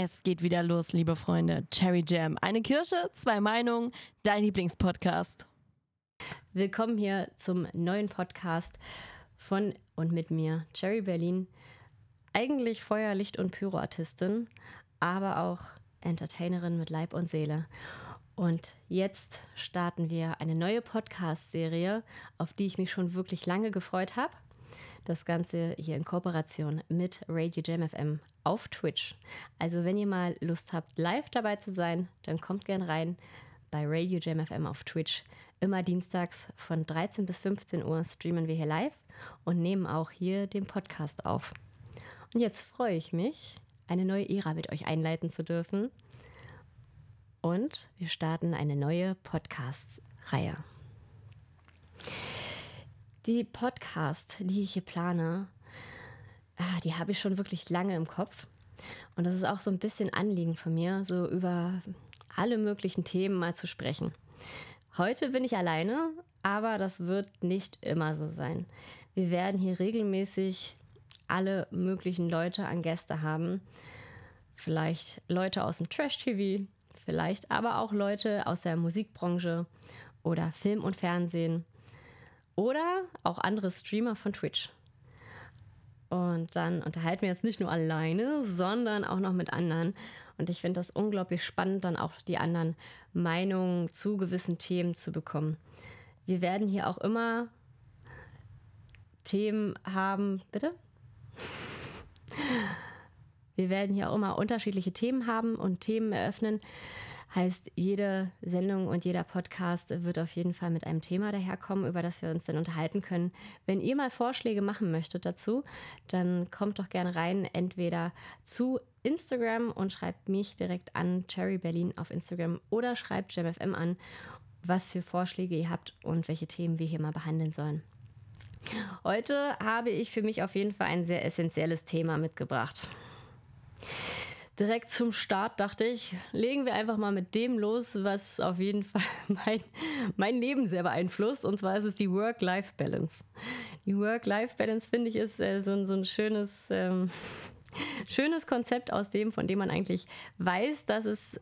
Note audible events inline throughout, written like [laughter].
Es geht wieder los, liebe Freunde. Cherry Jam. Eine Kirsche, zwei Meinungen, dein Lieblingspodcast. Willkommen hier zum neuen Podcast von und mit mir, Cherry Berlin. Eigentlich Feuer, Licht und Pyroartistin, aber auch Entertainerin mit Leib und Seele. Und jetzt starten wir eine neue Podcast-Serie, auf die ich mich schon wirklich lange gefreut habe. Das Ganze hier in Kooperation mit Radio Jam FM auf Twitch. Also wenn ihr mal Lust habt, live dabei zu sein, dann kommt gern rein bei Radio Jam FM auf Twitch. Immer dienstags von 13 bis 15 Uhr streamen wir hier live und nehmen auch hier den Podcast auf. Und jetzt freue ich mich, eine neue Ära mit euch einleiten zu dürfen. Und wir starten eine neue Podcast-Reihe. Die Podcast, die ich hier plane, ah, die habe ich schon wirklich lange im Kopf. Und das ist auch so ein bisschen Anliegen von mir, so über alle möglichen Themen mal zu sprechen. Heute bin ich alleine, aber das wird nicht immer so sein. Wir werden hier regelmäßig alle möglichen Leute an Gäste haben. Vielleicht Leute aus dem Trash-TV, vielleicht aber auch Leute aus der Musikbranche oder Film und Fernsehen oder auch andere Streamer von Twitch. Und dann unterhalten wir uns nicht nur alleine, sondern auch noch mit anderen. Und ich finde das unglaublich spannend, dann auch die anderen Meinungen zu gewissen Themen zu bekommen. Wir werden hier auch immer Themen haben. Bitte? Wir werden hier auch immer unterschiedliche Themen haben und Themen eröffnen, Heißt, jede Sendung und jeder Podcast wird auf jeden Fall mit einem Thema daherkommen, über das wir uns dann unterhalten können. Wenn ihr mal Vorschläge machen möchtet dazu, dann kommt doch gerne rein, entweder zu Instagram und schreibt mich direkt an, Cherry Berlin auf Instagram oder schreibt JamFM an, was für Vorschläge ihr habt und welche Themen wir hier mal behandeln sollen. Heute habe ich für mich auf jeden Fall ein sehr essentielles Thema mitgebracht direkt zum Start dachte ich, legen wir einfach mal mit dem los, was auf jeden Fall [laughs] mein, mein Leben sehr beeinflusst. Und zwar ist es die Work-Life-Balance. Die Work-Life-Balance, finde ich, ist äh, so, so ein schönes, ähm, schönes Konzept, aus dem, von dem man eigentlich weiß, dass es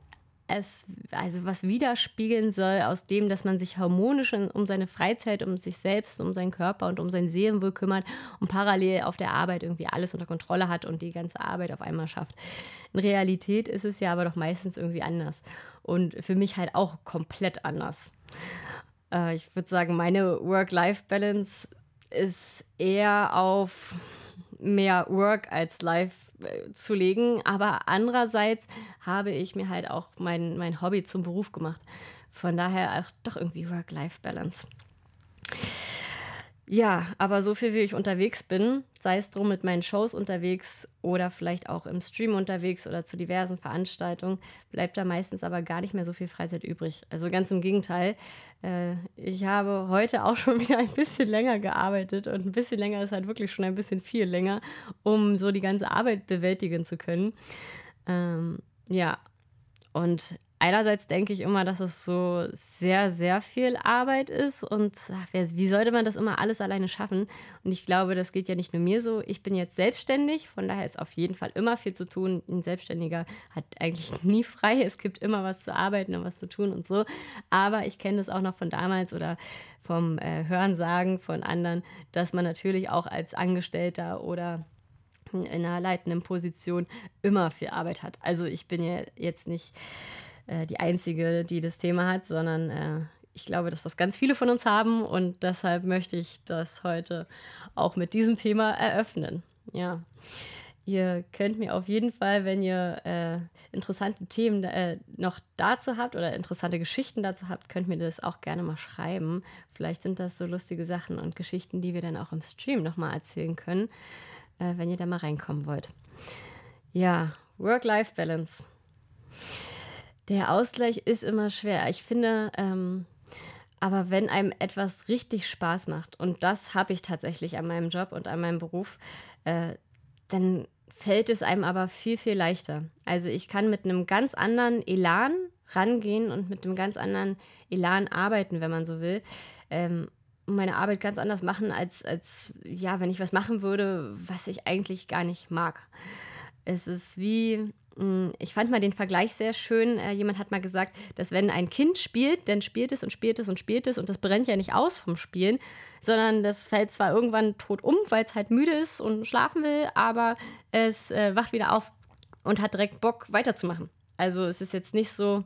es also was widerspiegeln soll aus dem, dass man sich harmonisch um seine Freizeit, um sich selbst, um seinen Körper und um sein Seelenwohl kümmert und parallel auf der Arbeit irgendwie alles unter Kontrolle hat und die ganze Arbeit auf einmal schafft. In Realität ist es ja aber doch meistens irgendwie anders und für mich halt auch komplett anders. Äh, ich würde sagen, meine Work-Life-Balance ist eher auf mehr Work als Life äh, zu legen. Aber andererseits habe ich mir halt auch mein, mein Hobby zum Beruf gemacht. Von daher auch doch irgendwie Work-Life-Balance. Ja, aber so viel wie ich unterwegs bin, sei es drum mit meinen Shows unterwegs oder vielleicht auch im Stream unterwegs oder zu diversen Veranstaltungen, bleibt da meistens aber gar nicht mehr so viel Freizeit übrig. Also ganz im Gegenteil. Äh, ich habe heute auch [laughs] schon wieder ein bisschen länger gearbeitet und ein bisschen länger ist halt wirklich schon ein bisschen viel länger, um so die ganze Arbeit bewältigen zu können. Ähm, ja, und einerseits denke ich immer, dass es so sehr, sehr viel Arbeit ist und ach, wie sollte man das immer alles alleine schaffen? Und ich glaube, das geht ja nicht nur mir so. Ich bin jetzt selbstständig, von daher ist auf jeden Fall immer viel zu tun. Ein Selbstständiger hat eigentlich [laughs] nie frei. Es gibt immer was zu arbeiten und was zu tun und so. Aber ich kenne das auch noch von damals oder vom äh, Hörensagen von anderen, dass man natürlich auch als Angestellter oder in einer leitenden Position immer viel Arbeit hat. Also ich bin ja jetzt nicht äh, die einzige, die das Thema hat, sondern äh, ich glaube, dass das ganz viele von uns haben und deshalb möchte ich das heute auch mit diesem Thema eröffnen. Ja. Ihr könnt mir auf jeden Fall, wenn ihr äh, interessante Themen äh, noch dazu habt oder interessante Geschichten dazu habt, könnt mir das auch gerne mal schreiben. Vielleicht sind das so lustige Sachen und Geschichten, die wir dann auch im Stream nochmal erzählen können, äh, wenn ihr da mal reinkommen wollt. Ja, Work-Life-Balance. Der Ausgleich ist immer schwer. Ich finde, ähm, aber wenn einem etwas richtig Spaß macht, und das habe ich tatsächlich an meinem Job und an meinem Beruf, äh, dann fällt es einem aber viel, viel leichter. Also ich kann mit einem ganz anderen Elan rangehen und mit einem ganz anderen Elan arbeiten, wenn man so will. Ähm, meine Arbeit ganz anders machen, als, als ja, wenn ich was machen würde, was ich eigentlich gar nicht mag. Es ist wie, ich fand mal den Vergleich sehr schön. Äh, jemand hat mal gesagt, dass wenn ein Kind spielt, dann spielt es und spielt es und spielt es und das brennt ja nicht aus vom Spielen, sondern das fällt zwar irgendwann tot um, weil es halt müde ist und schlafen will, aber es äh, wacht wieder auf und hat direkt Bock weiterzumachen. Also es ist jetzt nicht so,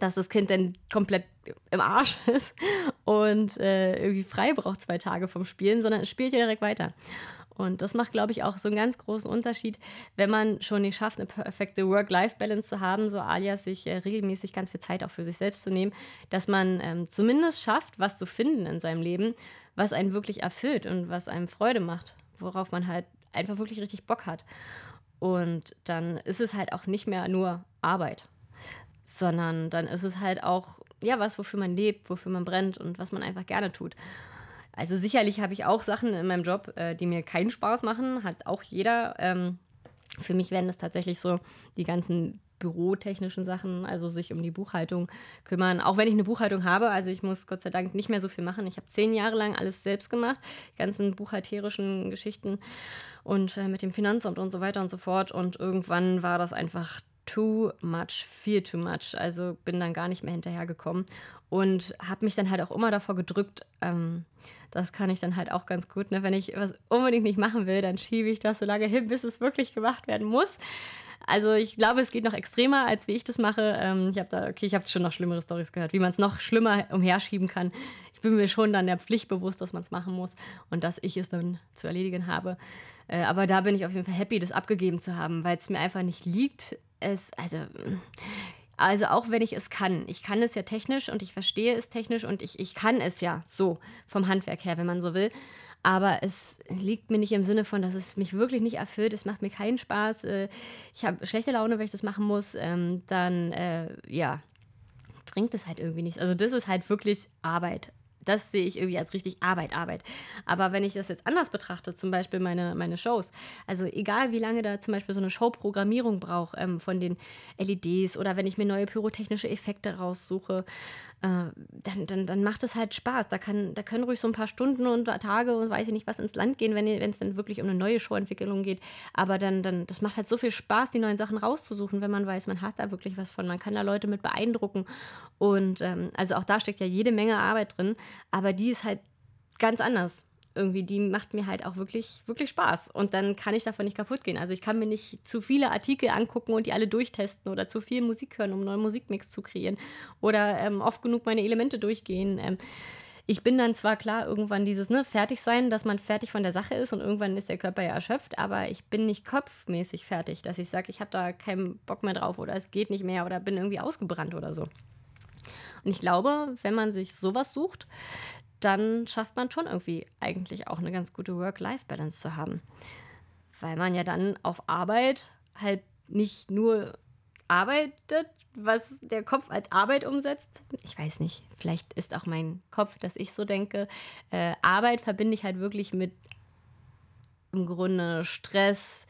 dass das Kind dann komplett im Arsch [laughs] ist und äh, irgendwie frei braucht zwei Tage vom Spielen, sondern es spielt ja direkt weiter. Und das macht, glaube ich, auch so einen ganz großen Unterschied, wenn man schon nicht schafft, eine perfekte Work-Life-Balance zu haben, so alias sich äh, regelmäßig ganz viel Zeit auch für sich selbst zu nehmen, dass man ähm, zumindest schafft, was zu finden in seinem Leben, was einen wirklich erfüllt und was einem Freude macht, worauf man halt einfach wirklich richtig Bock hat. Und dann ist es halt auch nicht mehr nur Arbeit, sondern dann ist es halt auch ja was, wofür man lebt, wofür man brennt und was man einfach gerne tut. Also sicherlich habe ich auch Sachen in meinem Job, äh, die mir keinen Spaß machen, hat auch jeder. Ähm, für mich werden das tatsächlich so die ganzen bürotechnischen Sachen, also sich um die Buchhaltung kümmern. Auch wenn ich eine Buchhaltung habe, also ich muss Gott sei Dank nicht mehr so viel machen. Ich habe zehn Jahre lang alles selbst gemacht, die ganzen buchhalterischen Geschichten und äh, mit dem Finanzamt und so weiter und so fort. Und irgendwann war das einfach too much, viel too much. Also bin dann gar nicht mehr hinterhergekommen und habe mich dann halt auch immer davor gedrückt. Ähm, das kann ich dann halt auch ganz gut. Ne? Wenn ich was unbedingt nicht machen will, dann schiebe ich das so lange hin, bis es wirklich gemacht werden muss. Also ich glaube, es geht noch extremer, als wie ich das mache. Ähm, ich habe da, okay, ich habe schon noch schlimmere Stories gehört, wie man es noch schlimmer umherschieben kann. Ich bin mir schon dann der Pflicht bewusst, dass man es machen muss und dass ich es dann zu erledigen habe. Äh, aber da bin ich auf jeden Fall happy, das abgegeben zu haben, weil es mir einfach nicht liegt. Es, also also auch wenn ich es kann. Ich kann es ja technisch und ich verstehe es technisch und ich, ich kann es ja so vom Handwerk her, wenn man so will. Aber es liegt mir nicht im Sinne von, dass es mich wirklich nicht erfüllt. Es macht mir keinen Spaß. Äh, ich habe schlechte Laune, wenn ich das machen muss. Ähm, dann, äh, ja, bringt es halt irgendwie nichts. Also das ist halt wirklich Arbeit. Das sehe ich irgendwie als richtig Arbeit, Arbeit. Aber wenn ich das jetzt anders betrachte, zum Beispiel meine, meine Shows, also egal wie lange da zum Beispiel so eine Showprogrammierung braucht ähm, von den LEDs oder wenn ich mir neue pyrotechnische Effekte raussuche, äh, dann, dann, dann macht es halt Spaß. Da, kann, da können ruhig so ein paar Stunden und Tage und weiß ich nicht was ins Land gehen, wenn es dann wirklich um eine neue Showentwicklung geht. Aber dann, dann, das macht halt so viel Spaß, die neuen Sachen rauszusuchen, wenn man weiß, man hat da wirklich was von. Man kann da Leute mit beeindrucken. Und ähm, also auch da steckt ja jede Menge Arbeit drin, aber die ist halt ganz anders irgendwie, die macht mir halt auch wirklich, wirklich Spaß. Und dann kann ich davon nicht kaputt gehen. Also ich kann mir nicht zu viele Artikel angucken und die alle durchtesten oder zu viel Musik hören, um einen neuen Musikmix zu kreieren. Oder ähm, oft genug meine Elemente durchgehen. Ähm, ich bin dann zwar klar, irgendwann dieses ne, Fertigsein, dass man fertig von der Sache ist und irgendwann ist der Körper ja erschöpft, aber ich bin nicht kopfmäßig fertig, dass ich sage, ich habe da keinen Bock mehr drauf oder es geht nicht mehr oder bin irgendwie ausgebrannt oder so. Und ich glaube, wenn man sich sowas sucht, dann schafft man schon irgendwie eigentlich auch eine ganz gute Work-Life-Balance zu haben. Weil man ja dann auf Arbeit halt nicht nur arbeitet, was der Kopf als Arbeit umsetzt. Ich weiß nicht, vielleicht ist auch mein Kopf, dass ich so denke. Äh, Arbeit verbinde ich halt wirklich mit im Grunde Stress,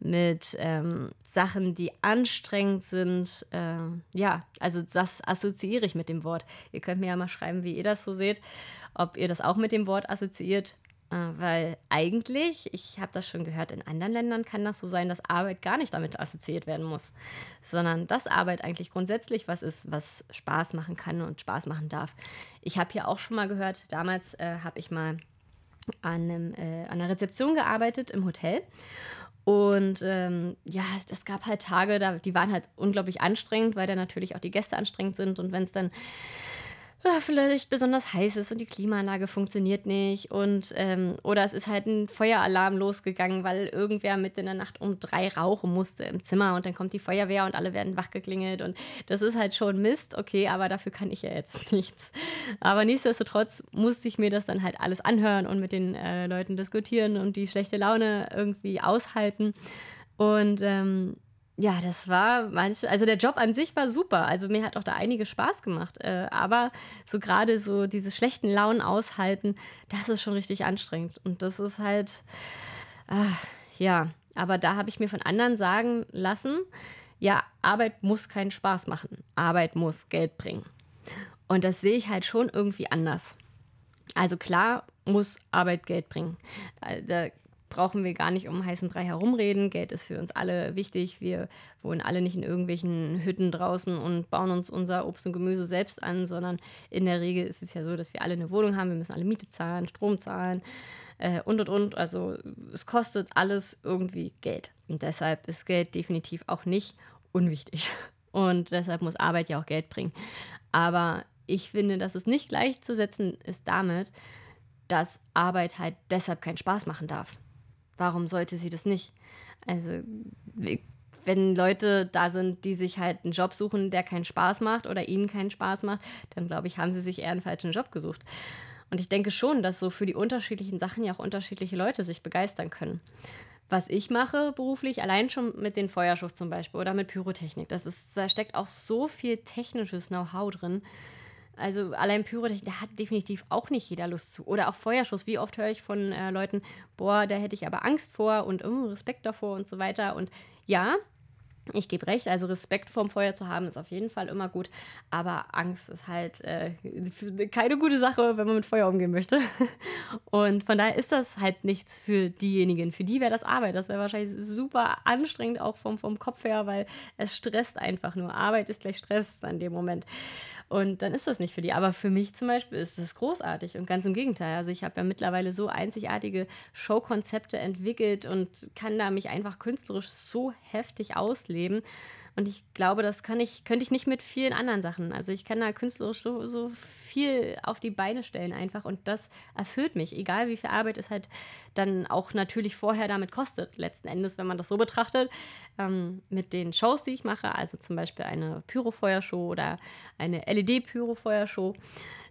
mit ähm, Sachen, die anstrengend sind. Äh, ja, also das assoziiere ich mit dem Wort. Ihr könnt mir ja mal schreiben, wie ihr das so seht ob ihr das auch mit dem Wort assoziiert. Äh, weil eigentlich, ich habe das schon gehört, in anderen Ländern kann das so sein, dass Arbeit gar nicht damit assoziiert werden muss, sondern dass Arbeit eigentlich grundsätzlich was ist, was Spaß machen kann und Spaß machen darf. Ich habe hier auch schon mal gehört, damals äh, habe ich mal an, einem, äh, an einer Rezeption gearbeitet im Hotel und ähm, ja, es gab halt Tage, da, die waren halt unglaublich anstrengend, weil da natürlich auch die Gäste anstrengend sind. Und wenn es dann vielleicht besonders heiß ist und die Klimaanlage funktioniert nicht und ähm, oder es ist halt ein Feueralarm losgegangen, weil irgendwer mitten in der Nacht um drei rauchen musste im Zimmer und dann kommt die Feuerwehr und alle werden wachgeklingelt und das ist halt schon Mist, okay, aber dafür kann ich ja jetzt [laughs] nichts. Aber nichtsdestotrotz musste ich mir das dann halt alles anhören und mit den äh, Leuten diskutieren und die schlechte Laune irgendwie aushalten und ähm, ja, das war manche, also der Job an sich war super. Also mir hat auch da einiges Spaß gemacht. Äh, aber so gerade so diese schlechten Launen aushalten, das ist schon richtig anstrengend. Und das ist halt, äh, ja, aber da habe ich mir von anderen sagen lassen, ja, Arbeit muss keinen Spaß machen. Arbeit muss Geld bringen. Und das sehe ich halt schon irgendwie anders. Also klar muss Arbeit Geld bringen. Da brauchen wir gar nicht um heißen Brei herumreden. Geld ist für uns alle wichtig. Wir wohnen alle nicht in irgendwelchen Hütten draußen und bauen uns unser Obst und Gemüse selbst an, sondern in der Regel ist es ja so, dass wir alle eine Wohnung haben. Wir müssen alle Miete zahlen, Strom zahlen äh, und und und. Also es kostet alles irgendwie Geld. Und deshalb ist Geld definitiv auch nicht unwichtig. [laughs] Und deshalb muss Arbeit ja auch Geld bringen. Aber ich finde, dass es nicht gleichzusetzen ist damit, dass Arbeit halt deshalb keinen Spaß machen darf. Warum sollte sie das nicht? Also, wenn Leute da sind, die sich halt einen Job suchen, der keinen Spaß macht oder ihnen keinen Spaß macht, dann glaube ich, haben sie sich eher einen falschen Job gesucht. Und ich denke schon, dass so für die unterschiedlichen Sachen ja auch unterschiedliche Leute sich begeistern können. Was ich mache beruflich, allein schon mit den Feuerschuss zum Beispiel oder mit Pyrotechnik, das ist, da steckt auch so viel technisches Know-how drin. Also allein Pyrotechnik, da hat definitiv auch nicht jeder Lust zu. Oder auch Feuerschuss. Wie oft höre ich von äh, Leuten, boah, da hätte ich aber Angst vor und oh, Respekt davor und so weiter. Und ja, ich gebe recht, also Respekt vorm Feuer zu haben, ist auf jeden Fall immer gut. Aber Angst ist halt äh, keine gute Sache, wenn man mit Feuer umgehen möchte. [laughs] Und von daher ist das halt nichts für diejenigen. Für die wäre das Arbeit. Das wäre wahrscheinlich super anstrengend, auch vom, vom Kopf her, weil es stresst einfach nur. Arbeit ist gleich Stress an dem Moment. Und dann ist das nicht für die. Aber für mich zum Beispiel ist es großartig und ganz im Gegenteil. Also ich habe ja mittlerweile so einzigartige Showkonzepte entwickelt und kann da mich einfach künstlerisch so heftig ausleben. Und ich glaube, das kann ich, könnte ich nicht mit vielen anderen Sachen. Also ich kann da künstlerisch so, so viel auf die Beine stellen einfach und das erfüllt mich, egal wie viel Arbeit es halt dann auch natürlich vorher damit kostet. Letzten Endes, wenn man das so betrachtet, ähm, mit den Shows, die ich mache, also zum Beispiel eine Pyrofeuershow oder eine LED-Pyrofeuershow,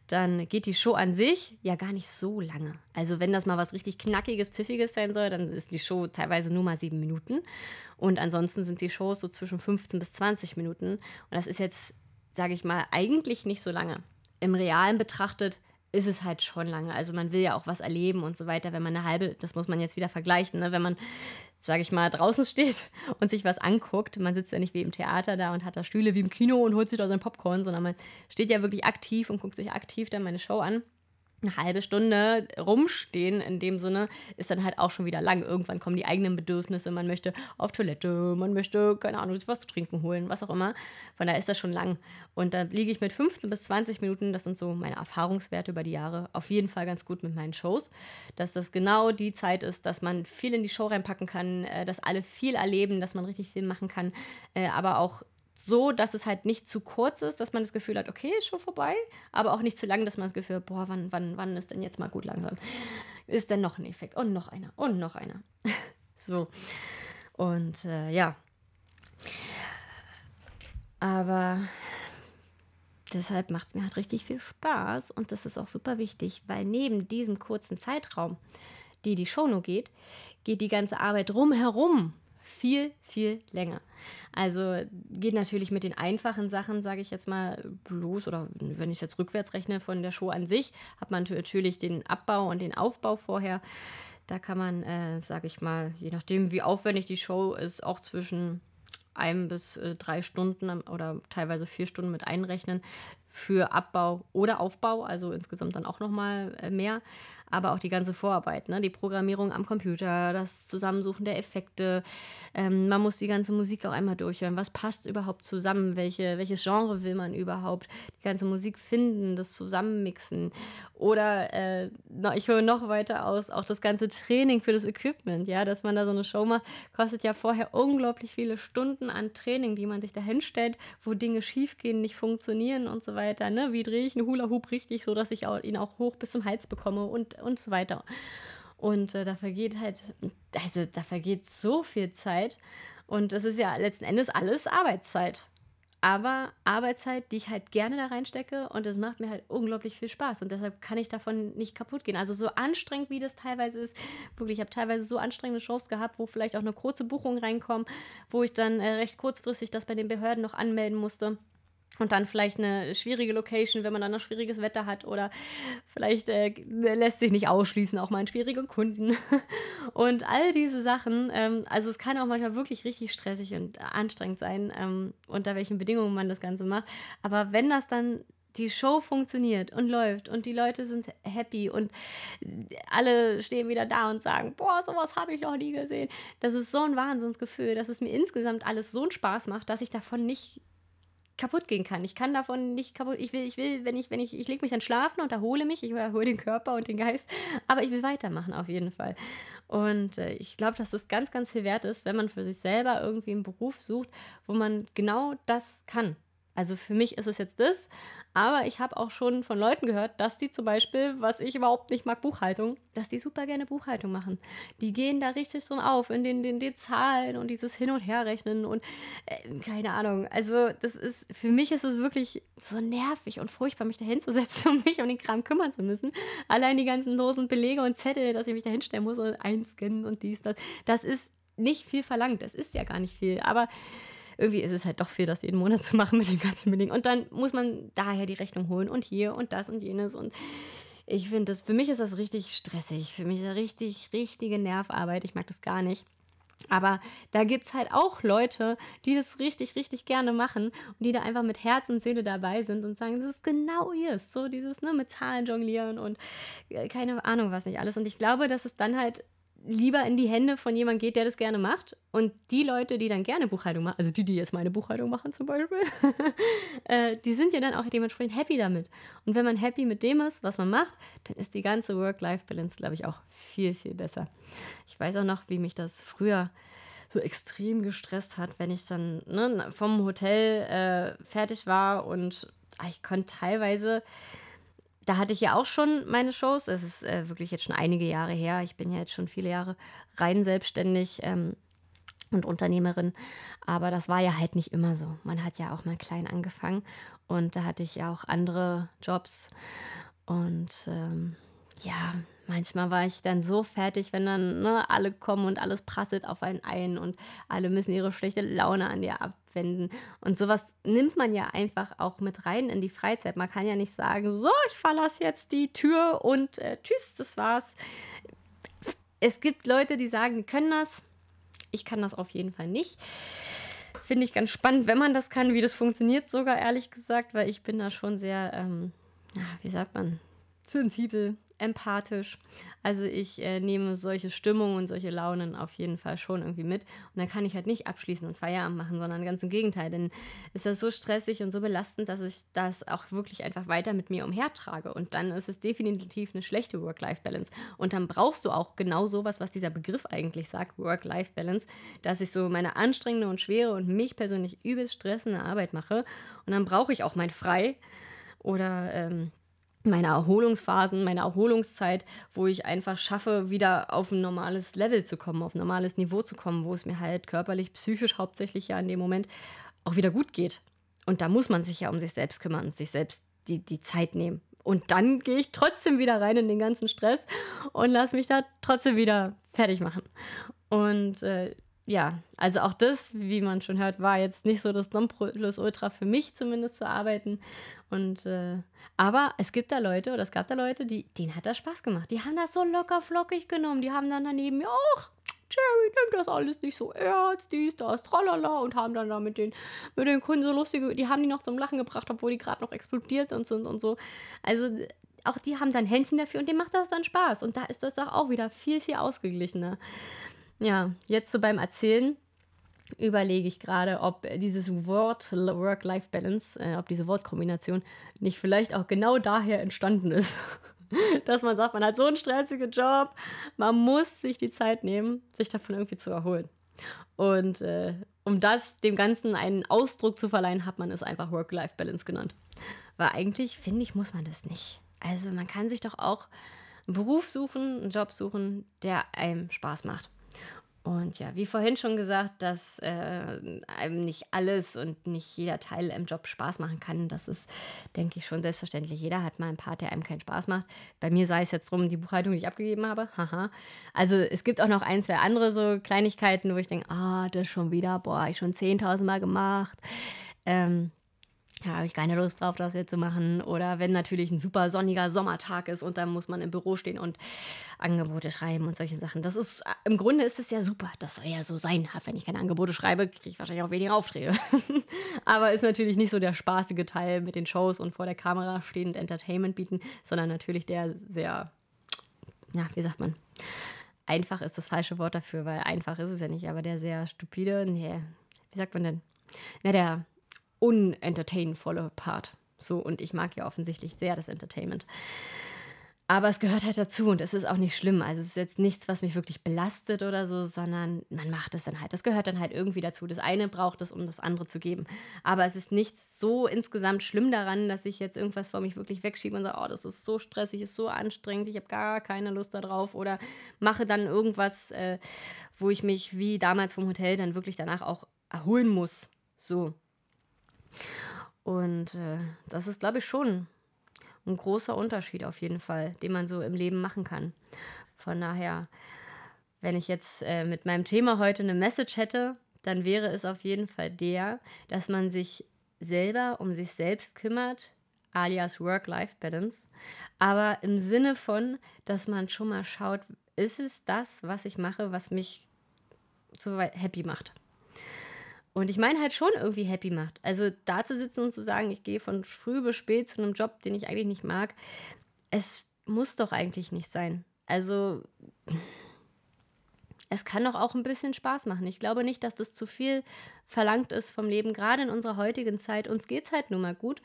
dann geht die Show an sich ja gar nicht so lange. Also wenn das mal was richtig knackiges, pfiffiges sein soll, dann ist die Show teilweise nur mal sieben Minuten. Und ansonsten sind die Shows so zwischen 15 bis 20 Minuten. Und das ist jetzt, sage ich mal, eigentlich nicht so lange. Im Realen betrachtet ist es halt schon lange. Also man will ja auch was erleben und so weiter. Wenn man eine halbe, das muss man jetzt wieder vergleichen, ne? wenn man, sage ich mal, draußen steht [laughs] und sich was anguckt, man sitzt ja nicht wie im Theater da und hat da Stühle wie im Kino und holt sich da sein Popcorn, sondern man steht ja wirklich aktiv und guckt sich aktiv dann meine Show an eine halbe Stunde rumstehen in dem Sinne ist dann halt auch schon wieder lang. Irgendwann kommen die eigenen Bedürfnisse. Man möchte auf Toilette, man möchte, keine Ahnung, was zu trinken holen, was auch immer. Von daher ist das schon lang. Und da liege ich mit 15 bis 20 Minuten, das sind so meine Erfahrungswerte über die Jahre, auf jeden Fall ganz gut mit meinen Shows. Dass das genau die Zeit ist, dass man viel in die Show reinpacken kann, äh, dass alle viel erleben, dass man richtig viel machen kann, äh, aber auch so, dass es halt nicht zu kurz ist, dass man das Gefühl hat, okay, ist schon vorbei, aber auch nicht zu lang, dass man das Gefühl hat, boah, wann, wann, wann ist denn jetzt mal gut langsam? Ist denn noch ein Effekt? Und noch einer und noch einer. [laughs] so. Und äh, ja. Aber deshalb macht es mir halt richtig viel Spaß und das ist auch super wichtig, weil neben diesem kurzen Zeitraum, die die Show nur geht, geht die ganze Arbeit drumherum viel, viel länger. Also geht natürlich mit den einfachen Sachen, sage ich jetzt mal, los. Oder wenn ich jetzt rückwärts rechne von der Show an sich, hat man natürlich den Abbau und den Aufbau vorher. Da kann man, äh, sage ich mal, je nachdem, wie aufwendig die Show ist, auch zwischen ein bis äh, drei Stunden oder teilweise vier Stunden mit einrechnen für Abbau oder Aufbau, also insgesamt dann auch nochmal äh, mehr aber auch die ganze Vorarbeit, ne? die Programmierung am Computer, das Zusammensuchen der Effekte. Ähm, man muss die ganze Musik auch einmal durchhören. Was passt überhaupt zusammen? Welche, welches Genre will man überhaupt? Die ganze Musik finden, das Zusammenmixen. Oder äh, ich höre noch weiter aus, auch das ganze Training für das Equipment, ja, dass man da so eine Show macht, kostet ja vorher unglaublich viele Stunden an Training, die man sich da hinstellt, wo Dinge schiefgehen, nicht funktionieren und so weiter. Ne? Wie drehe ich einen Hula-Hoop richtig, so dass ich auch, ihn auch hoch bis zum Hals bekomme und und so weiter. Und äh, da vergeht halt, also da vergeht so viel Zeit. Und es ist ja letzten Endes alles Arbeitszeit. Aber Arbeitszeit, die ich halt gerne da reinstecke und das macht mir halt unglaublich viel Spaß und deshalb kann ich davon nicht kaputt gehen. Also so anstrengend wie das teilweise ist, wirklich, ich habe teilweise so anstrengende Shows gehabt, wo vielleicht auch eine kurze Buchung reinkommt, wo ich dann äh, recht kurzfristig das bei den Behörden noch anmelden musste. Und dann vielleicht eine schwierige Location, wenn man dann noch schwieriges Wetter hat oder vielleicht äh, lässt sich nicht ausschließen, auch mal einen schwierigen Kunden. [laughs] Und all diese Sachen, ähm, also es kann auch manchmal wirklich richtig stressig und anstrengend sein, ähm, unter welchen Bedingungen man das Ganze macht. Aber wenn das dann die Show funktioniert und läuft und die Leute sind happy und alle stehen wieder da und sagen, boah, sowas habe ich noch nie gesehen. Das ist so ein Wahnsinnsgefühl, dass es mir insgesamt alles so einen Spaß macht, dass ich davon nicht kaputt gehen kann. Ich kann davon nicht kaputt. Ich will, ich will, wenn ich, wenn ich, ich lege mich dann schlafen und erhole mich, ich erhole den Körper und den Geist, aber ich will weitermachen auf jeden Fall. Und äh, ich glaube, dass das ganz, ganz viel wert ist, wenn man für sich selber irgendwie einen Beruf sucht, wo man genau das kann. Also für mich ist es jetzt das, aber ich habe auch schon von Leuten gehört, dass die zum Beispiel, was ich überhaupt nicht mag, Buchhaltung, dass die super gerne Buchhaltung machen. Die gehen da richtig so auf in den, den, den Zahlen und dieses Hin- und Herrechnen und äh, keine Ahnung. Also das ist, für mich ist es wirklich so nervig und furchtbar, mich da hinzusetzen [laughs] und mich um den Kram kümmern zu müssen. Allein die ganzen losen Belege und Zettel, dass ich mich da hinstellen muss und einscannen und dies, das. Das ist nicht viel verlangt. Das ist ja gar nicht viel. Aber irgendwie ist es halt doch viel, das jeden Monat zu machen mit den ganzen Bedingungen. Und dann muss man daher die Rechnung holen und hier und das und jenes. Und ich finde das, für mich ist das richtig stressig. Für mich ist das richtig, richtige Nervarbeit. Ich mag das gar nicht. Aber da gibt es halt auch Leute, die das richtig, richtig gerne machen und die da einfach mit Herz und Seele dabei sind und sagen, das ist genau ihr. So dieses, ne, mit Zahlen jonglieren und äh, keine Ahnung was nicht alles. Und ich glaube, dass es dann halt lieber in die Hände von jemandem geht, der das gerne macht. Und die Leute, die dann gerne Buchhaltung machen, also die, die jetzt meine Buchhaltung machen zum Beispiel, [laughs] äh, die sind ja dann auch dementsprechend happy damit. Und wenn man happy mit dem ist, was man macht, dann ist die ganze Work-Life-Balance, glaube ich, auch viel, viel besser. Ich weiß auch noch, wie mich das früher so extrem gestresst hat, wenn ich dann ne, vom Hotel äh, fertig war und ah, ich konnte teilweise da hatte ich ja auch schon meine Shows. Es ist äh, wirklich jetzt schon einige Jahre her. Ich bin ja jetzt schon viele Jahre rein selbstständig ähm, und Unternehmerin. Aber das war ja halt nicht immer so. Man hat ja auch mal klein angefangen und da hatte ich ja auch andere Jobs. Und ähm, ja, manchmal war ich dann so fertig, wenn dann ne, alle kommen und alles prasselt auf einen ein und alle müssen ihre schlechte Laune an dir abwenden. Und sowas nimmt man ja einfach auch mit rein in die Freizeit. Man kann ja nicht sagen, so, ich verlasse jetzt die Tür und äh, tschüss, das war's. Es gibt Leute, die sagen, die können das. Ich kann das auf jeden Fall nicht. Finde ich ganz spannend, wenn man das kann, wie das funktioniert, sogar ehrlich gesagt, weil ich bin da schon sehr, ähm, ja, wie sagt man, sensibel empathisch. Also ich äh, nehme solche Stimmungen und solche Launen auf jeden Fall schon irgendwie mit. Und dann kann ich halt nicht abschließen und Feierabend machen, sondern ganz im Gegenteil. Denn ist das so stressig und so belastend, dass ich das auch wirklich einfach weiter mit mir umhertrage. Und dann ist es definitiv eine schlechte Work-Life-Balance. Und dann brauchst du auch genau sowas, was dieser Begriff eigentlich sagt, Work-Life-Balance, dass ich so meine anstrengende und schwere und mich persönlich übelst stressende Arbeit mache. Und dann brauche ich auch mein Frei oder ähm, meine Erholungsphasen, meine Erholungszeit, wo ich einfach schaffe, wieder auf ein normales Level zu kommen, auf ein normales Niveau zu kommen, wo es mir halt körperlich, psychisch hauptsächlich ja in dem Moment auch wieder gut geht. Und da muss man sich ja um sich selbst kümmern und sich selbst die, die Zeit nehmen. Und dann gehe ich trotzdem wieder rein in den ganzen Stress und lasse mich da trotzdem wieder fertig machen. Und äh, ja, also auch das, wie man schon hört, war jetzt nicht so das Nonplusultra für mich zumindest zu arbeiten. Und äh, aber es gibt da Leute oder es gab da Leute, die, denen hat das Spaß gemacht. Die haben das so locker flockig genommen. Die haben dann daneben, ja, ach, Jerry, nimm das alles nicht so ernst, dies, das, tralala und haben dann da mit den, mit den Kunden so lustige, die haben die noch zum Lachen gebracht, obwohl die gerade noch explodiert und sind und so. Also auch die haben dann Händchen dafür und denen macht das dann Spaß. Und da ist das auch wieder viel, viel ausgeglichener. Ja, jetzt so beim Erzählen überlege ich gerade, ob dieses Wort Work-Life-Balance, äh, ob diese Wortkombination nicht vielleicht auch genau daher entstanden ist. [laughs] Dass man sagt, man hat so einen stressigen Job, man muss sich die Zeit nehmen, sich davon irgendwie zu erholen. Und äh, um das dem Ganzen einen Ausdruck zu verleihen, hat man es einfach Work-Life-Balance genannt. Weil eigentlich, finde ich, muss man das nicht. Also man kann sich doch auch einen Beruf suchen, einen Job suchen, der einem Spaß macht. Und ja, wie vorhin schon gesagt, dass äh, einem nicht alles und nicht jeder Teil im Job Spaß machen kann, das ist, denke ich, schon selbstverständlich. Jeder hat mal einen Part, der einem keinen Spaß macht. Bei mir sei es jetzt drum, die Buchhaltung, die ich abgegeben habe. Haha. Also es gibt auch noch ein, zwei andere so Kleinigkeiten, wo ich denke, ah, das schon wieder, boah, ich schon 10.000 Mal gemacht. Ähm, da habe ich keine Lust drauf, das jetzt zu machen. Oder wenn natürlich ein super sonniger Sommertag ist und dann muss man im Büro stehen und Angebote schreiben und solche Sachen. Das ist, im Grunde ist es ja super. Das soll ja so sein. Wenn ich keine Angebote schreibe, kriege ich wahrscheinlich auch weniger Aufträge. [laughs] Aber ist natürlich nicht so der spaßige Teil mit den Shows und vor der Kamera stehend Entertainment bieten, sondern natürlich der sehr, ja, wie sagt man? Einfach ist das falsche Wort dafür, weil einfach ist es ja nicht, aber der sehr stupide, nee, wie sagt man denn? Na, der unentertainvolle Part. So, und ich mag ja offensichtlich sehr das Entertainment. Aber es gehört halt dazu und es ist auch nicht schlimm. Also es ist jetzt nichts, was mich wirklich belastet oder so, sondern man macht es dann halt. Das gehört dann halt irgendwie dazu. Das eine braucht es, um das andere zu geben. Aber es ist nichts so insgesamt schlimm daran, dass ich jetzt irgendwas vor mich wirklich wegschiebe und sage, oh, das ist so stressig, ist so anstrengend, ich habe gar keine Lust darauf oder mache dann irgendwas, äh, wo ich mich wie damals vom Hotel dann wirklich danach auch erholen muss. So, und äh, das ist, glaube ich, schon ein großer Unterschied auf jeden Fall, den man so im Leben machen kann. Von daher, wenn ich jetzt äh, mit meinem Thema heute eine Message hätte, dann wäre es auf jeden Fall der, dass man sich selber um sich selbst kümmert, alias Work-Life-Balance, aber im Sinne von, dass man schon mal schaut, ist es das, was ich mache, was mich so happy macht. Und ich meine halt schon irgendwie happy macht. Also da zu sitzen und zu sagen, ich gehe von früh bis spät zu einem Job, den ich eigentlich nicht mag, es muss doch eigentlich nicht sein. Also es kann doch auch ein bisschen Spaß machen. Ich glaube nicht, dass das zu viel verlangt ist vom Leben, gerade in unserer heutigen Zeit. Uns geht es halt nun mal gut.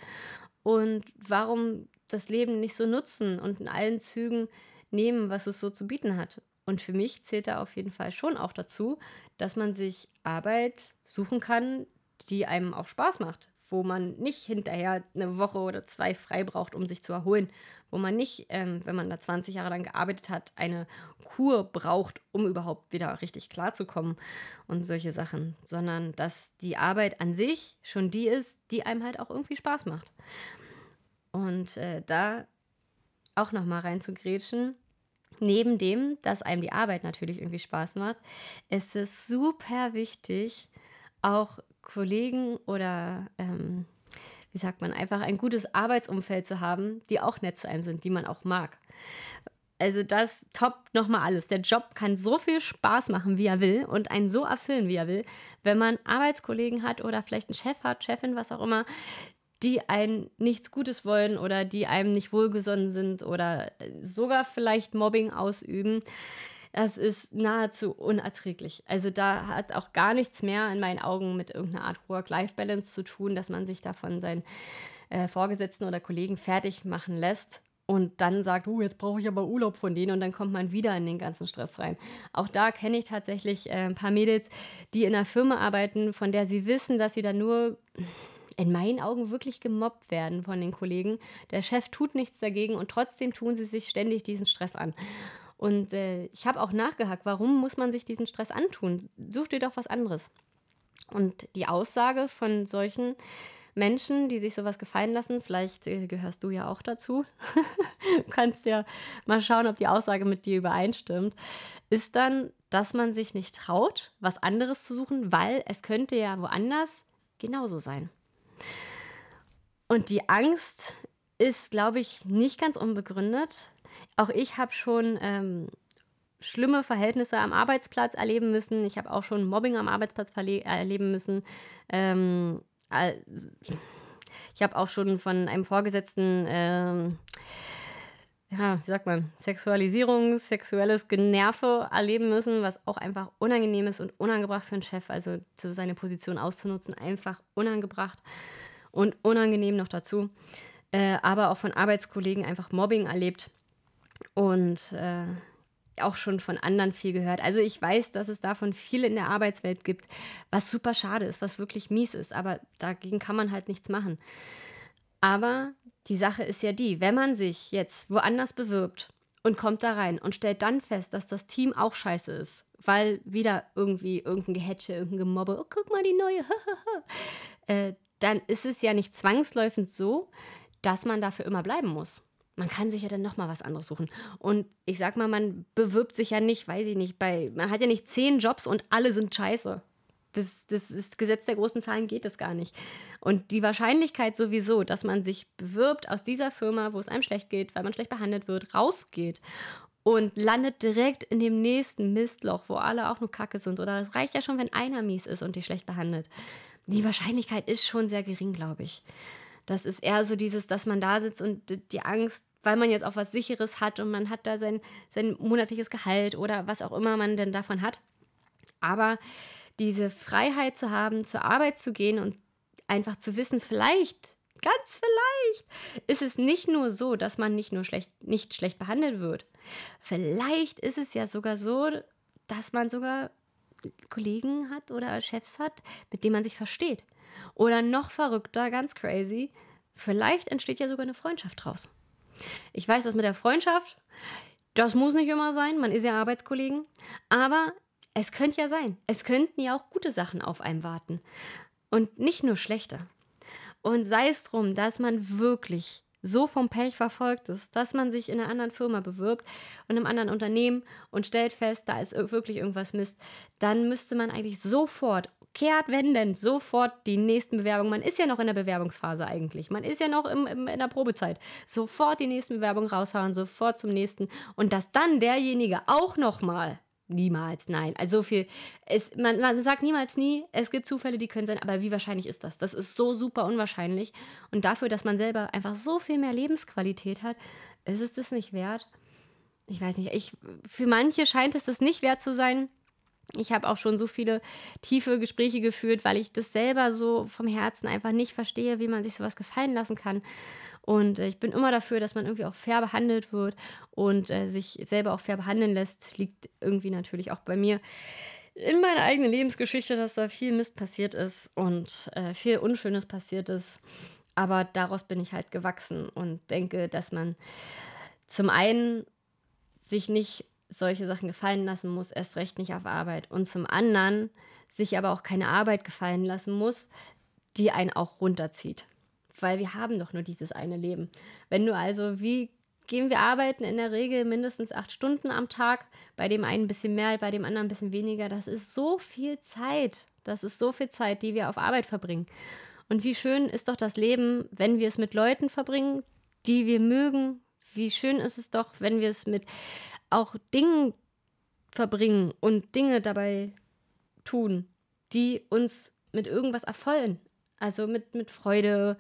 Und warum das Leben nicht so nutzen und in allen Zügen nehmen, was es so zu bieten hat? Und für mich zählt da auf jeden Fall schon auch dazu, dass man sich Arbeit suchen kann, die einem auch Spaß macht, wo man nicht hinterher eine Woche oder zwei frei braucht, um sich zu erholen, wo man nicht, ähm, wenn man da 20 Jahre lang gearbeitet hat, eine Kur braucht, um überhaupt wieder richtig klarzukommen und solche Sachen, sondern dass die Arbeit an sich schon die ist, die einem halt auch irgendwie Spaß macht. Und äh, da auch nochmal reinzugrätschen, neben dem, dass einem die Arbeit natürlich irgendwie Spaß macht, ist es super wichtig, auch Kollegen oder ähm, wie sagt man, einfach ein gutes Arbeitsumfeld zu haben, die auch nett zu einem sind, die man auch mag. Also das toppt nochmal alles. Der Job kann so viel Spaß machen, wie er will und einen so erfüllen, wie er will, wenn man Arbeitskollegen hat oder vielleicht einen Chef hat, Chefin, was auch immer, die einen nichts Gutes wollen oder die einem nicht wohlgesonnen sind oder sogar vielleicht Mobbing ausüben. Das ist nahezu unerträglich. Also da hat auch gar nichts mehr in meinen Augen mit irgendeiner Art Work-Life-Balance zu tun, dass man sich da von seinen äh, Vorgesetzten oder Kollegen fertig machen lässt und dann sagt, oh, jetzt brauche ich aber Urlaub von denen und dann kommt man wieder in den ganzen Stress rein. Auch da kenne ich tatsächlich äh, ein paar Mädels, die in einer Firma arbeiten, von der sie wissen, dass sie da nur in meinen Augen wirklich gemobbt werden von den Kollegen. Der Chef tut nichts dagegen und trotzdem tun sie sich ständig diesen Stress an. Und äh, ich habe auch nachgehakt, warum muss man sich diesen Stress antun? Such dir doch was anderes. Und die Aussage von solchen Menschen, die sich sowas gefallen lassen, vielleicht äh, gehörst du ja auch dazu, du [laughs] kannst ja mal schauen, ob die Aussage mit dir übereinstimmt, ist dann, dass man sich nicht traut, was anderes zu suchen, weil es könnte ja woanders genauso sein. Und die Angst ist, glaube ich, nicht ganz unbegründet. Auch ich habe schon ähm, schlimme Verhältnisse am Arbeitsplatz erleben müssen. Ich habe auch schon Mobbing am Arbeitsplatz erleben müssen. Ähm, ich habe auch schon von einem Vorgesetzten, ähm, ja, wie sagt man, Sexualisierung, sexuelles Generve erleben müssen, was auch einfach unangenehm ist und unangebracht für einen Chef. Also seine Position auszunutzen, einfach unangebracht und unangenehm noch dazu. Äh, aber auch von Arbeitskollegen einfach Mobbing erlebt und äh, auch schon von anderen viel gehört. Also ich weiß, dass es davon viel in der Arbeitswelt gibt, was super schade ist, was wirklich mies ist, aber dagegen kann man halt nichts machen. Aber die Sache ist ja die, wenn man sich jetzt woanders bewirbt und kommt da rein und stellt dann fest, dass das Team auch scheiße ist, weil wieder irgendwie irgendein Gehätsche, irgendein Gemobbe, oh, guck mal die neue, [laughs] äh, dann ist es ja nicht zwangsläufig so, dass man dafür immer bleiben muss. Man kann sich ja dann nochmal was anderes suchen. Und ich sag mal, man bewirbt sich ja nicht, weiß ich nicht, bei, man hat ja nicht zehn Jobs und alle sind scheiße. Das, das, das Gesetz der großen Zahlen geht das gar nicht. Und die Wahrscheinlichkeit sowieso, dass man sich bewirbt aus dieser Firma, wo es einem schlecht geht, weil man schlecht behandelt wird, rausgeht und landet direkt in dem nächsten Mistloch, wo alle auch nur Kacke sind. Oder es reicht ja schon, wenn einer mies ist und dich schlecht behandelt. Die Wahrscheinlichkeit ist schon sehr gering, glaube ich. Das ist eher so dieses, dass man da sitzt und die Angst, weil man jetzt auch was Sicheres hat und man hat da sein, sein monatliches Gehalt oder was auch immer man denn davon hat. Aber diese Freiheit zu haben, zur Arbeit zu gehen und einfach zu wissen, vielleicht, ganz vielleicht, ist es nicht nur so, dass man nicht nur schlecht, nicht schlecht behandelt wird. Vielleicht ist es ja sogar so, dass man sogar Kollegen hat oder Chefs hat, mit denen man sich versteht. Oder noch verrückter, ganz crazy, vielleicht entsteht ja sogar eine Freundschaft draus. Ich weiß, dass mit der Freundschaft, das muss nicht immer sein, man ist ja Arbeitskollegen, aber es könnte ja sein. Es könnten ja auch gute Sachen auf einem warten und nicht nur schlechte. Und sei es drum, dass man wirklich so vom Pech verfolgt ist, dass man sich in einer anderen Firma bewirbt und einem anderen Unternehmen und stellt fest, da ist wirklich irgendwas Mist, dann müsste man eigentlich sofort, kehrt wenn sofort die nächsten Bewerbungen, man ist ja noch in der Bewerbungsphase eigentlich, man ist ja noch im, im, in der Probezeit, sofort die nächsten Bewerbungen raushauen, sofort zum nächsten. Und dass dann derjenige auch nochmal Niemals, nein. Also so viel. Es, man, man sagt niemals nie, es gibt Zufälle, die können sein, aber wie wahrscheinlich ist das? Das ist so super unwahrscheinlich. Und dafür, dass man selber einfach so viel mehr Lebensqualität hat, ist es das nicht wert. Ich weiß nicht, ich, für manche scheint es das nicht wert zu sein. Ich habe auch schon so viele tiefe Gespräche geführt, weil ich das selber so vom Herzen einfach nicht verstehe, wie man sich sowas gefallen lassen kann. Und äh, ich bin immer dafür, dass man irgendwie auch fair behandelt wird und äh, sich selber auch fair behandeln lässt. Liegt irgendwie natürlich auch bei mir in meiner eigenen Lebensgeschichte, dass da viel Mist passiert ist und äh, viel Unschönes passiert ist. Aber daraus bin ich halt gewachsen und denke, dass man zum einen sich nicht solche Sachen gefallen lassen muss, erst recht nicht auf Arbeit. Und zum anderen sich aber auch keine Arbeit gefallen lassen muss, die einen auch runterzieht weil wir haben doch nur dieses eine Leben. Wenn du also, wie gehen wir arbeiten in der Regel mindestens acht Stunden am Tag, bei dem einen ein bisschen mehr, bei dem anderen ein bisschen weniger, das ist so viel Zeit. Das ist so viel Zeit, die wir auf Arbeit verbringen. Und wie schön ist doch das Leben, wenn wir es mit Leuten verbringen, die wir mögen. Wie schön ist es doch, wenn wir es mit auch Dingen verbringen und Dinge dabei tun, die uns mit irgendwas erfreuen. Also mit, mit Freude,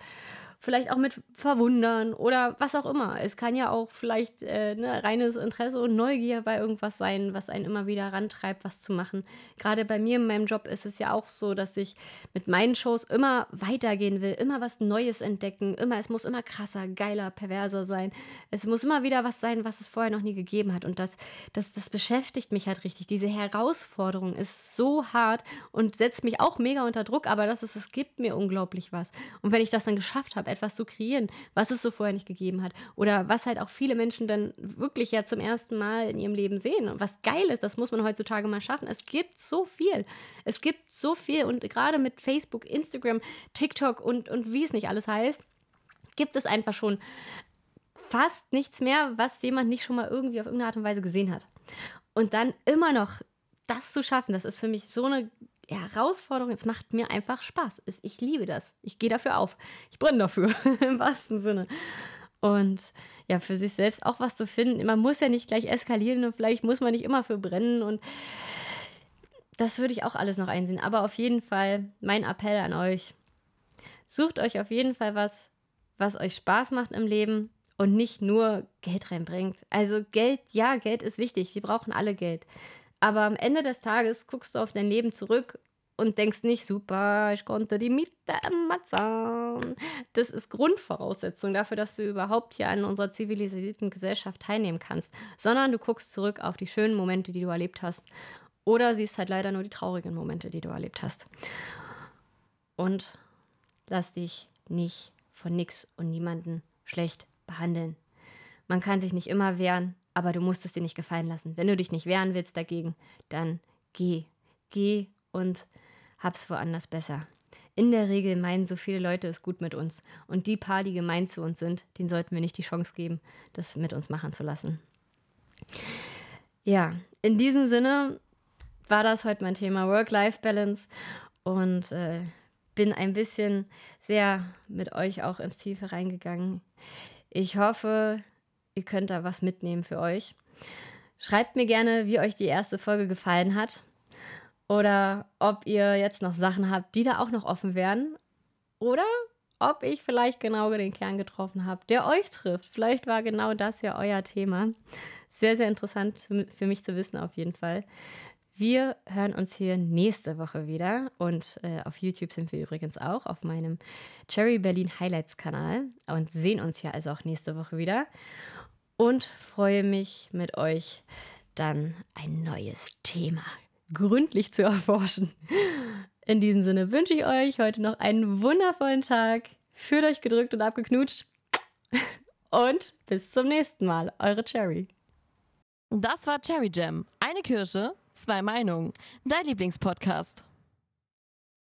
vielleicht auch mit Verwundern oder was auch immer. Es kann ja auch vielleicht äh, ne, reines Interesse und Neugier bei irgendwas sein, was einen immer wieder rantreibt, was zu machen. Gerade bei mir in meinem Job ist es ja auch so, dass ich mit meinen Shows immer weitergehen will, immer was Neues entdecken, immer, es muss immer krasser, geiler, perverser sein. Es muss immer wieder was sein, was es vorher noch nie gegeben hat. Und das, das, das beschäftigt mich halt richtig. Diese Herausforderung ist so hart und setzt mich auch mega unter Druck, aber das ist, es gibt mir unglaublich was. Und wenn ich das dann geschafft habe, etwas zu kreieren, was es so vorher nicht gegeben hat. Oder was halt auch viele Menschen dann wirklich ja zum ersten Mal in ihrem Leben sehen. Und was geil ist, das muss man heutzutage mal schaffen. Es gibt so viel. Es gibt so viel. Und gerade mit Facebook, Instagram, TikTok und, und wie es nicht alles heißt, gibt es einfach schon fast nichts mehr, was jemand nicht schon mal irgendwie auf irgendeine Art und Weise gesehen hat. Und dann immer noch das zu schaffen, das ist für mich so eine Herausforderung. Es macht mir einfach Spaß. Ich liebe das. Ich gehe dafür auf. Ich brenne dafür, [laughs] im wahrsten Sinne. Und ja, für sich selbst auch was zu finden. Man muss ja nicht gleich eskalieren und vielleicht muss man nicht immer für brennen. Und das würde ich auch alles noch einsehen. Aber auf jeden Fall mein Appell an euch. Sucht euch auf jeden Fall was, was euch Spaß macht im Leben und nicht nur Geld reinbringt. Also Geld, ja, Geld ist wichtig. Wir brauchen alle Geld. Aber am Ende des Tages guckst du auf dein Leben zurück und denkst nicht, super, ich konnte die Miete matzen. Das ist Grundvoraussetzung dafür, dass du überhaupt hier an unserer zivilisierten Gesellschaft teilnehmen kannst. Sondern du guckst zurück auf die schönen Momente, die du erlebt hast. Oder siehst halt leider nur die traurigen Momente, die du erlebt hast. Und lass dich nicht von nix und niemanden schlecht behandeln. Man kann sich nicht immer wehren, aber du musst es dir nicht gefallen lassen. Wenn du dich nicht wehren willst dagegen, dann geh. Geh und hab's woanders besser. In der Regel meinen so viele Leute es gut mit uns. Und die paar, die gemein zu uns sind, denen sollten wir nicht die Chance geben, das mit uns machen zu lassen. Ja, in diesem Sinne war das heute mein Thema Work-Life-Balance und äh, bin ein bisschen sehr mit euch auch ins Tiefe reingegangen. Ich hoffe, ihr könnt da was mitnehmen für euch. Schreibt mir gerne, wie euch die erste Folge gefallen hat oder ob ihr jetzt noch Sachen habt, die da auch noch offen wären oder ob ich vielleicht genau den Kern getroffen habe, der euch trifft. Vielleicht war genau das ja euer Thema. Sehr, sehr interessant für mich zu wissen auf jeden Fall. Wir hören uns hier nächste Woche wieder und äh, auf YouTube sind wir übrigens auch auf meinem Cherry Berlin Highlights Kanal und sehen uns hier also auch nächste Woche wieder und freue mich mit euch dann ein neues Thema gründlich zu erforschen. In diesem Sinne wünsche ich euch heute noch einen wundervollen Tag. Fühlt euch gedrückt und abgeknutscht. Und bis zum nächsten Mal. Eure Cherry. Das war Cherry Jam. Eine Kirsche, zwei Meinungen. Dein Lieblingspodcast.